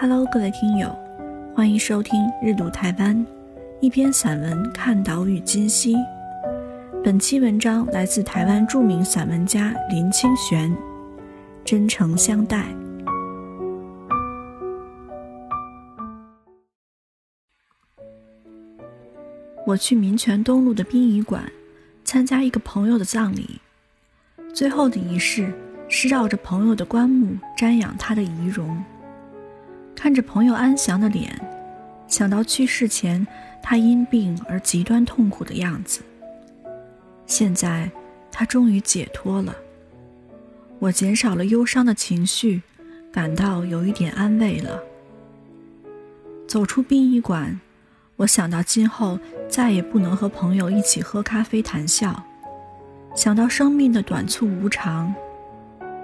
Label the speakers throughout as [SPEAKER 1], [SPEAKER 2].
[SPEAKER 1] Hello，各位听友，欢迎收听《日读台湾》，一篇散文看岛屿今夕。本期文章来自台湾著名散文家林清玄，《真诚相待》。我去民权东路的殡仪馆参加一个朋友的葬礼，最后的仪式是绕着朋友的棺木瞻仰他的遗容。看着朋友安详的脸，想到去世前他因病而极端痛苦的样子。现在他终于解脱了，我减少了忧伤的情绪，感到有一点安慰了。走出殡仪馆，我想到今后再也不能和朋友一起喝咖啡谈笑，想到生命的短促无常，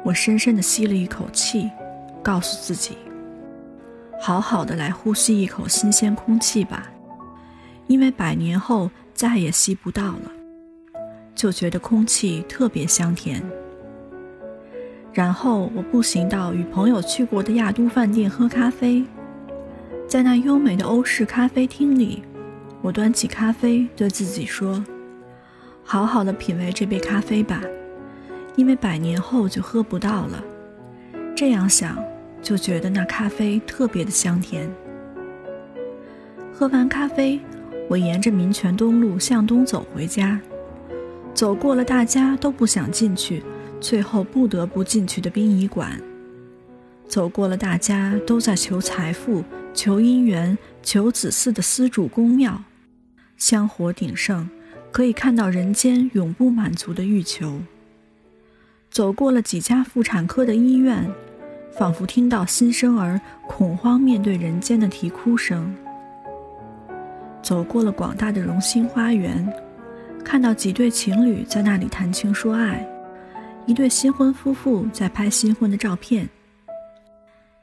[SPEAKER 1] 我深深地吸了一口气，告诉自己。好好的来呼吸一口新鲜空气吧，因为百年后再也吸不到了，就觉得空气特别香甜。然后我步行到与朋友去过的亚都饭店喝咖啡，在那优美的欧式咖啡厅里，我端起咖啡对自己说：“好好的品味这杯咖啡吧，因为百年后就喝不到了。”这样想。就觉得那咖啡特别的香甜。喝完咖啡，我沿着民权东路向东走回家，走过了大家都不想进去，最后不得不进去的殡仪馆，走过了大家都在求财富、求姻缘、求子嗣的丝主公庙，香火鼎盛，可以看到人间永不满足的欲求。走过了几家妇产科的医院。仿佛听到新生儿恐慌面对人间的啼哭声。走过了广大的荣兴花园，看到几对情侣在那里谈情说爱，一对新婚夫妇在拍新婚的照片。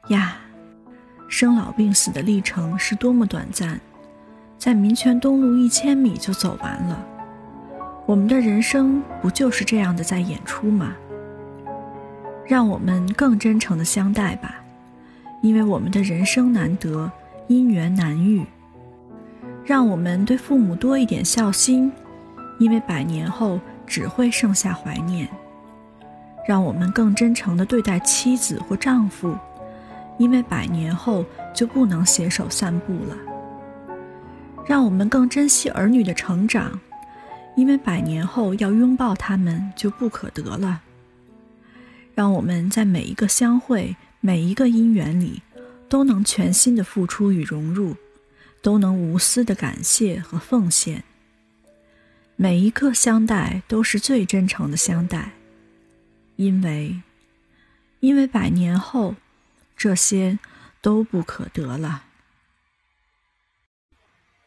[SPEAKER 1] 呀，生老病死的历程是多么短暂，在民权东路一千米就走完了。我们的人生不就是这样的在演出吗？让我们更真诚的相待吧，因为我们的人生难得，姻缘难遇。让我们对父母多一点孝心，因为百年后只会剩下怀念。让我们更真诚地对待妻子或丈夫，因为百年后就不能携手散步了。让我们更珍惜儿女的成长，因为百年后要拥抱他们就不可得了。让我们在每一个相会、每一个姻缘里，都能全心的付出与融入，都能无私的感谢和奉献。每一个相待都是最真诚的相待，因为，因为百年后，这些都不可得了。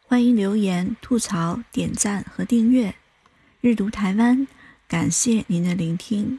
[SPEAKER 1] 欢迎留言、吐槽、点赞和订阅，日读台湾，感谢您的聆听。